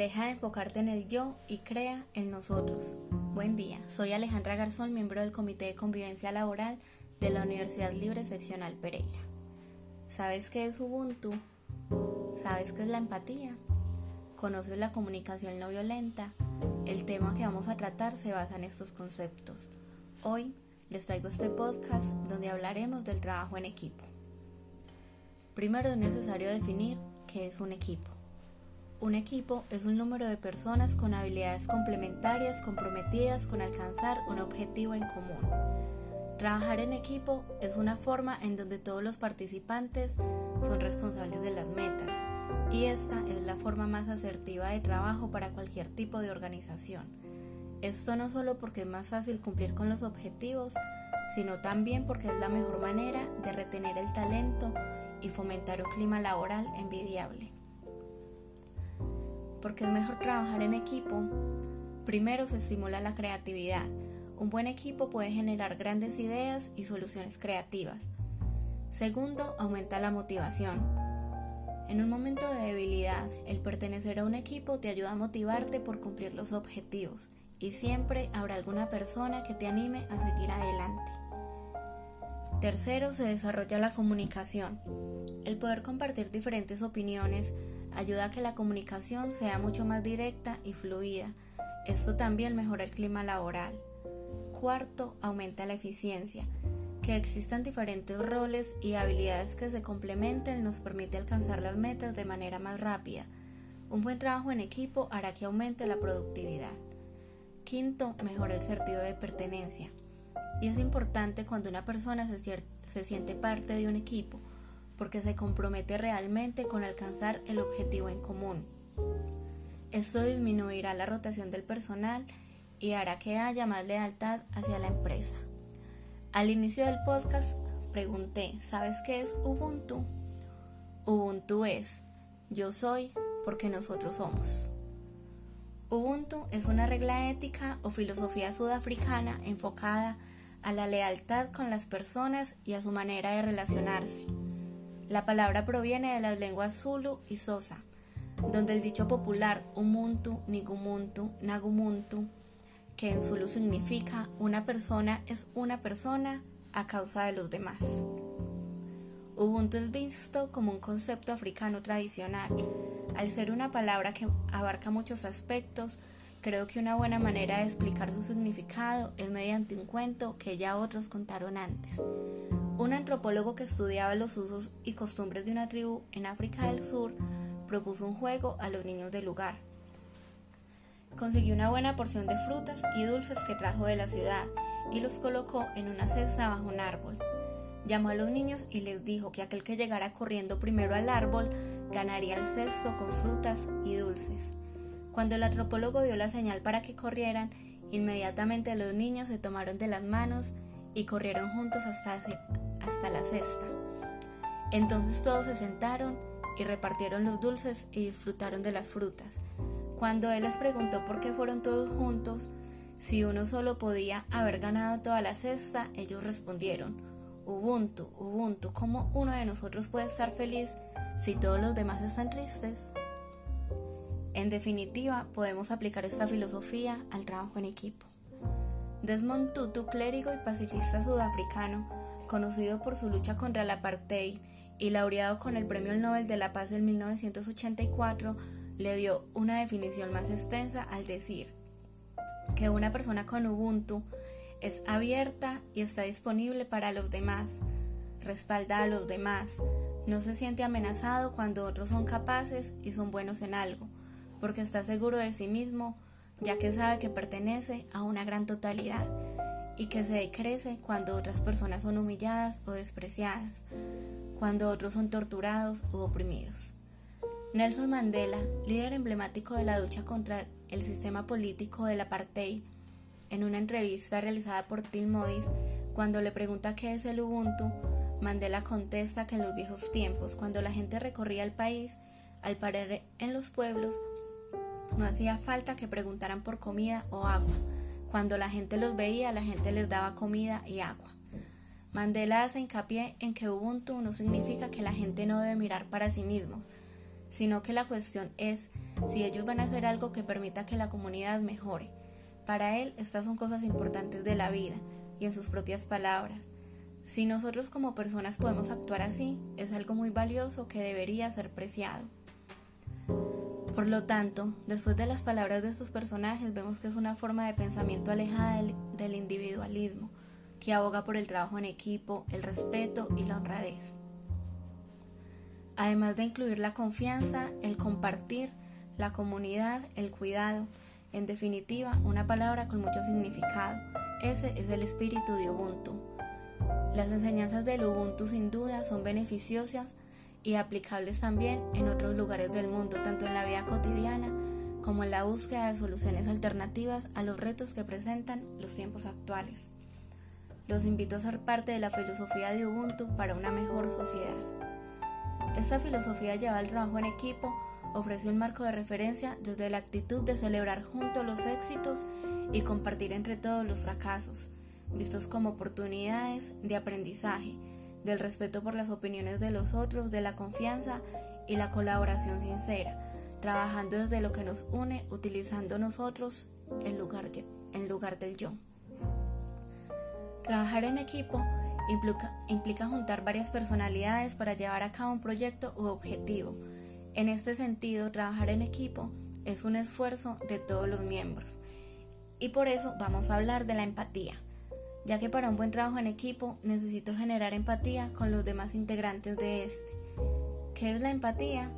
Deja de enfocarte en el yo y crea en nosotros. Buen día, soy Alejandra Garzón, miembro del Comité de Convivencia Laboral de la Universidad Libre Seccional Pereira. ¿Sabes qué es Ubuntu? ¿Sabes qué es la empatía? ¿Conoces la comunicación no violenta? El tema que vamos a tratar se basa en estos conceptos. Hoy les traigo este podcast donde hablaremos del trabajo en equipo. Primero es necesario definir qué es un equipo. Un equipo es un número de personas con habilidades complementarias comprometidas con alcanzar un objetivo en común. Trabajar en equipo es una forma en donde todos los participantes son responsables de las metas y esta es la forma más asertiva de trabajo para cualquier tipo de organización. Esto no solo porque es más fácil cumplir con los objetivos, sino también porque es la mejor manera de retener el talento y fomentar un clima laboral envidiable porque es mejor trabajar en equipo. Primero se estimula la creatividad. Un buen equipo puede generar grandes ideas y soluciones creativas. Segundo, aumenta la motivación. En un momento de debilidad, el pertenecer a un equipo te ayuda a motivarte por cumplir los objetivos y siempre habrá alguna persona que te anime a seguir adelante. Tercero, se desarrolla la comunicación. El poder compartir diferentes opiniones ayuda a que la comunicación sea mucho más directa y fluida. Esto también mejora el clima laboral. Cuarto, aumenta la eficiencia. Que existan diferentes roles y habilidades que se complementen nos permite alcanzar las metas de manera más rápida. Un buen trabajo en equipo hará que aumente la productividad. Quinto, mejora el sentido de pertenencia. Y es importante cuando una persona se, siente parte de un equipo porque se compromete realmente con alcanzar el objetivo en común. Esto disminuirá la rotación del personal y hará que haya más lealtad hacia la empresa. Al inicio del podcast pregunté, ¿sabes qué es Ubuntu? Ubuntu es yo soy porque nosotros somos. Ubuntu es una regla ética o filosofía sudafricana enfocada a la lealtad con las personas y a su manera de relacionarse. La palabra proviene de las lenguas Zulu y Sosa, donde el dicho popular Umuntu, Nigumuntu, Nagumuntu, que en Zulu significa una persona es una persona a causa de los demás. Ubuntu es visto como un concepto africano tradicional. Al ser una palabra que abarca muchos aspectos, creo que una buena manera de explicar su significado es mediante un cuento que ya otros contaron antes. Un antropólogo que estudiaba los usos y costumbres de una tribu en África del Sur propuso un juego a los niños del lugar. Consiguió una buena porción de frutas y dulces que trajo de la ciudad y los colocó en una cesta bajo un árbol. Llamó a los niños y les dijo que aquel que llegara corriendo primero al árbol ganaría el cesto con frutas y dulces. Cuando el antropólogo dio la señal para que corrieran, inmediatamente los niños se tomaron de las manos y corrieron juntos hasta, hasta la cesta. Entonces todos se sentaron y repartieron los dulces y disfrutaron de las frutas. Cuando él les preguntó por qué fueron todos juntos, si uno solo podía haber ganado toda la cesta, ellos respondieron, Ubuntu, Ubuntu, ¿cómo uno de nosotros puede estar feliz si todos los demás están tristes? En definitiva, podemos aplicar esta filosofía al trabajo en equipo. Desmond Tutu, clérigo y pacifista sudafricano, conocido por su lucha contra el apartheid y laureado con el Premio Nobel de la Paz en 1984, le dio una definición más extensa al decir que una persona con Ubuntu es abierta y está disponible para los demás, respalda a los demás, no se siente amenazado cuando otros son capaces y son buenos en algo, porque está seguro de sí mismo, ya que sabe que pertenece a una gran totalidad y que se decrece cuando otras personas son humilladas o despreciadas, cuando otros son torturados u oprimidos. Nelson Mandela, líder emblemático de la lucha contra el sistema político del apartheid, en una entrevista realizada por Tim Modis, cuando le pregunta qué es el Ubuntu, Mandela contesta que en los viejos tiempos, cuando la gente recorría el país, al parar en los pueblos, no hacía falta que preguntaran por comida o agua, cuando la gente los veía, la gente les daba comida y agua. Mandela hace hincapié en que Ubuntu no significa que la gente no debe mirar para sí mismos, sino que la cuestión es si ellos van a hacer algo que permita que la comunidad mejore. Para él, estas son cosas importantes de la vida, y en sus propias palabras. Si nosotros como personas podemos actuar así, es algo muy valioso que debería ser preciado. Por lo tanto, después de las palabras de estos personajes, vemos que es una forma de pensamiento alejada del, individualismo, que aboga por el trabajo en equipo, el respeto y la honradez. Además de incluir la confianza, el compartir, la comunidad, el cuidado, en definitiva, una palabra con mucho significado. Ese es el espíritu de Ubuntu. Las enseñanzas del Ubuntu sin duda son beneficiosas y aplicables también en otros lugares del mundo, tanto en la vida cotidiana como en la búsqueda de soluciones alternativas a los retos que presentan los tiempos actuales. Los invito a ser parte de la filosofía de Ubuntu para una mejor sociedad. Esta filosofía lleva al trabajo en equipo, ofrece un marco de referencia desde la actitud de celebrar juntos los éxitos y compartir entre todos los fracasos, vistos como oportunidades de aprendizaje, del respeto por las opiniones de los otros, de la confianza y la colaboración sincera, trabajando desde lo que nos une, utilizando nosotros en lugar, en lugar del yo. Trabajar en equipo implica, implica juntar varias personalidades para llevar a cabo un proyecto u objetivo. En este sentido, trabajar en equipo es un esfuerzo de todos los miembros. Y por eso vamos a hablar de la empatía ya que para un buen trabajo en equipo necesito generar empatía con los demás integrantes de este. ¿Qué es la empatía?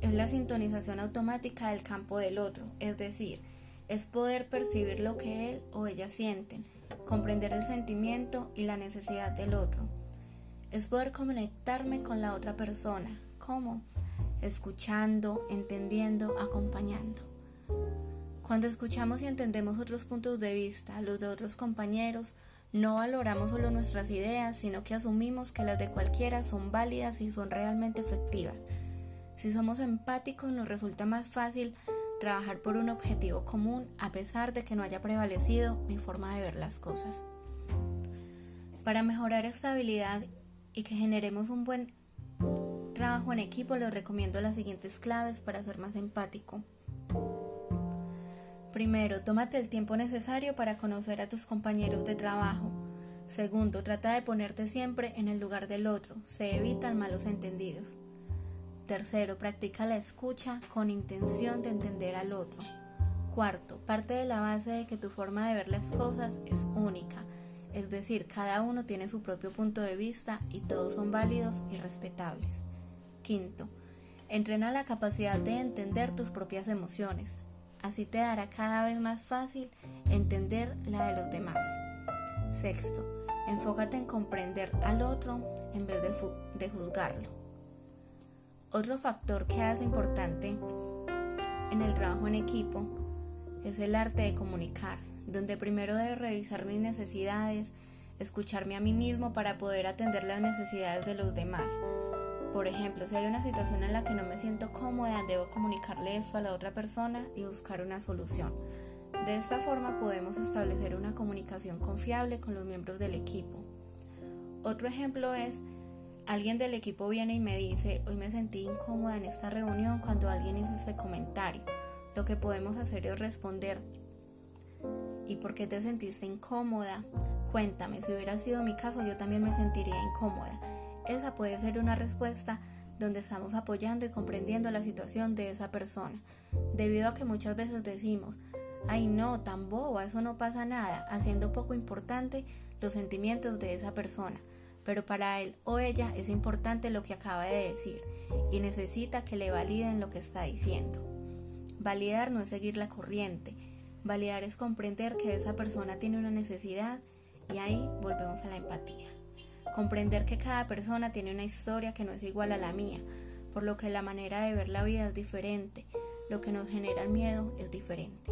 Es la sintonización automática del campo del otro, es decir, es poder percibir lo que él o ella sienten, comprender el sentimiento y la necesidad del otro. Es poder conectarme con la otra persona. ¿Cómo? Escuchando, entendiendo, acompañando. Cuando escuchamos y entendemos otros puntos de vista, los de otros compañeros, no valoramos solo nuestras ideas, sino que asumimos que las de cualquiera son válidas y son realmente efectivas. Si somos empáticos nos resulta más fácil trabajar por un objetivo común a pesar de que no haya prevalecido mi forma de ver las cosas. Para mejorar esta habilidad y que generemos un buen trabajo en equipo, les recomiendo las siguientes claves para ser más empático. Primero, tómate el tiempo necesario para conocer a tus compañeros de trabajo. Segundo, trata de ponerte siempre en el lugar del otro. Se evitan malos entendidos. Tercero, practica la escucha con intención de entender al otro. Cuarto, parte de la base de que tu forma de ver las cosas es única, es decir, cada uno tiene su propio punto de vista y todos son válidos y respetables. Quinto, entrena la capacidad de entender tus propias emociones. Así te dará cada vez más fácil entender la de los demás. Sexto, enfócate en comprender al otro en vez de, juzgarlo. Otro factor que hace importante en el trabajo en equipo es el arte de comunicar, donde primero debo revisar mis necesidades, escucharme a mí mismo para poder atender las necesidades de los demás, por ejemplo, si hay una situación en la que no me siento cómoda, debo comunicarle esto a la otra persona y buscar una solución. De esta forma podemos establecer una comunicación confiable con los miembros del equipo. Otro ejemplo es, alguien del equipo viene y me dice, hoy me sentí incómoda en esta reunión cuando alguien hizo este comentario. Lo que podemos hacer es responder, ¿y por qué te sentiste incómoda? Cuéntame, si hubiera sido mi caso yo también me sentiría incómoda esa puede ser una respuesta donde estamos apoyando y comprendiendo la situación de esa persona, debido a que muchas veces decimos, ay no, tan boba, eso no pasa nada, haciendo poco importante los sentimientos de esa persona, pero para él o ella es importante lo que acaba de decir y necesita que le validen lo que está diciendo. Validar no es seguir la corriente, validar es comprender que esa persona tiene una necesidad y ahí volvemos a la empatía. Comprender que cada persona tiene una historia que no es igual a la mía, por lo que la manera de ver la vida es diferente, lo que nos genera el miedo es diferente.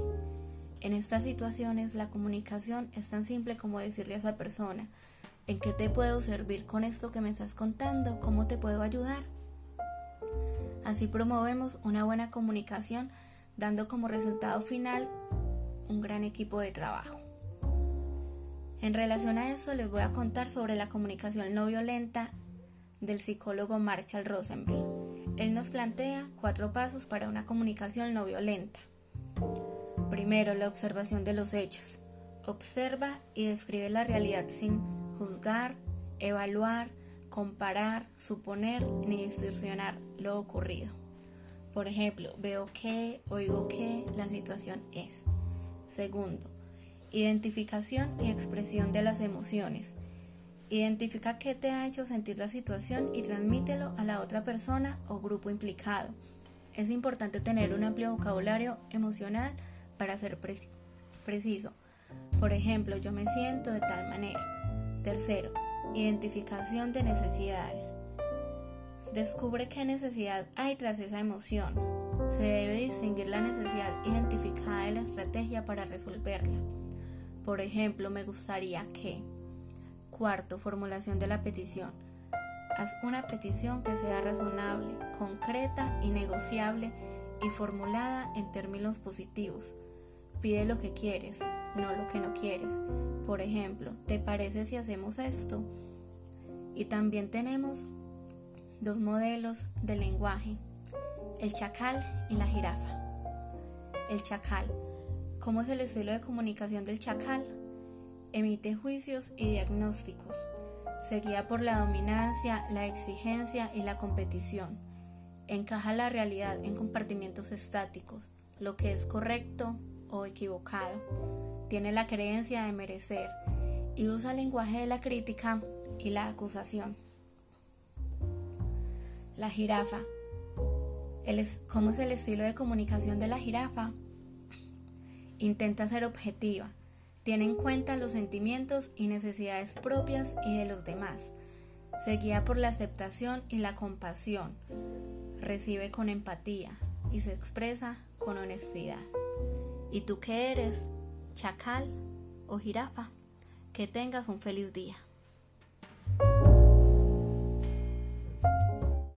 En estas situaciones la comunicación es tan simple como decirle a esa persona, ¿en qué te puedo servir con esto que me estás contando? ¿Cómo te puedo ayudar? Así promovemos una buena comunicación, dando como resultado final un gran equipo de trabajo. En relación a eso les voy a contar sobre la comunicación no violenta del psicólogo Marshall Rosenberg. Él nos plantea cuatro pasos para una comunicación no violenta. Primero, la observación de los hechos. Observa y describe la realidad sin juzgar, evaluar, comparar, suponer ni distorsionar lo ocurrido. Por ejemplo, veo que, oigo que, la situación es. Segundo, identificación y expresión de las emociones. Identifica qué te ha hecho sentir la situación y transmítelo a la otra persona o grupo implicado. Es importante tener un amplio vocabulario emocional para ser preciso. Por ejemplo, yo me siento de tal manera. Tercero, identificación de necesidades. Descubre qué necesidad hay tras esa emoción. Se debe distinguir la necesidad identificada de la estrategia para resolverla. Por ejemplo, me gustaría que... Cuarto, formulación de la petición. Haz una petición que sea razonable, concreta y negociable y formulada en términos positivos. Pide lo que quieres, no lo que no quieres. Por ejemplo, ¿te parece si hacemos esto? Y también tenemos dos modelos de lenguaje, el chacal y la jirafa. El chacal. ¿Cómo es el estilo de comunicación del chacal? Emite juicios y diagnósticos. Se guía por la dominancia, la exigencia y la competición. Encaja la realidad en compartimientos estáticos, lo que es correcto o equivocado. Tiene la creencia de merecer y usa el lenguaje de la crítica y la acusación. La jirafa. ¿Cómo es el estilo de comunicación de la jirafa? Intenta ser objetiva. Tiene en cuenta los sentimientos y necesidades propias y de los demás. Se guía por la aceptación y la compasión. Recibe con empatía y se expresa con honestidad. ¿Y tú qué eres? ¿Chacal o jirafa? Que tengas un feliz día.